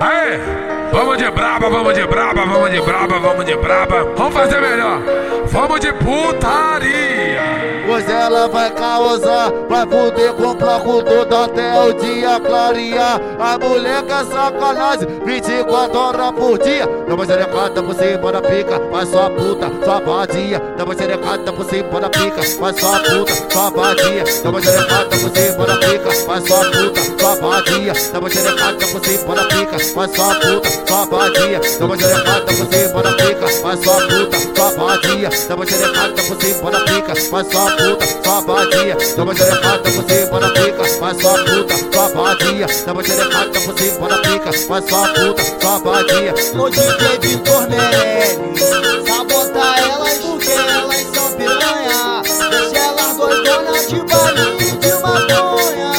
Aê! Vamos de braba, vamos de braba, vamos de braba, vamos de braba. Vamos fazer melhor. Vamos de putaria. Pois ela vai causar, vai fuder com o bloco todo até o dia clarear. A mulher quer sacanagem, 24 horas por dia. Dá uma xerecada por cima da pica, faz sua puta, sua vadia. Dá uma xerecada por cima da pica, faz sua puta, sua vadia. Dá uma xerecada por cima da pica, faz sua puta, sua vadia. Dá uma xerecada por cima da pica, faz sua puta, sua vadia. Dá uma xerecada por cima da pica, faz sua puta, sua vadia. Dá uma xerecada por cima da pica, faz sua puta, sua vadia. Dá uma xerecada por cima da pica, faz sua puta, sua vadia. Dá uma xerecada por cima da pica, faz sua puta, sua vadia. O DJ Vitor Meirelles Sabota elas porque elas são piranha Deixa elas doidonas de balinho de maconha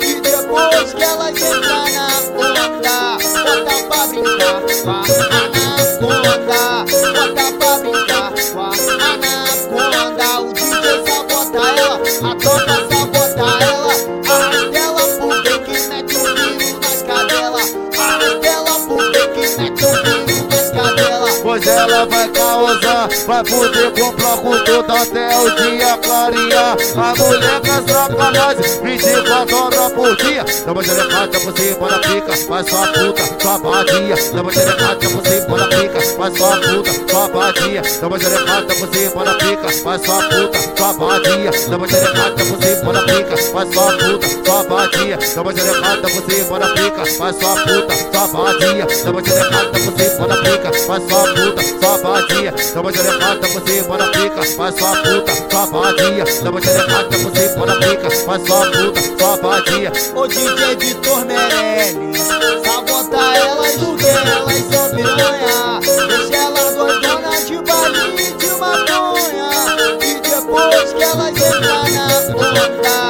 E depois que elas entram na onda Bota pra brincar Pois ela vai causar, vai fuder com o bloco todo até o dia clarear. A mulher quer sacanagem, 24 horas por dia. Dá uma xerecada por cima da pica, faz sua puta, sua vadia. Dá uma xerecada por cima da pica, faz sua puta, sua vadia. Dá uma xerecada por cima da pica, faz sua puta, sua vadia. Dá uma xerecada por cima da pica, faz sua puta, sua vadia. Dá uma xerecada por cima da pica, faz sua puta, sua vadia. Dá uma xerecada por cima da pica, faz sua puta, sua vadia. Dá uma xerecada por cima da pica, faz sua puta, sua vadia. Dá uma xerecada por cima joga pica, faz só puta, só vadia. O DJ de Tormerelli, sabota elas do que elas são piranha. Deixa ela doidona de balinha de maconha. E depois que elas entram na onda.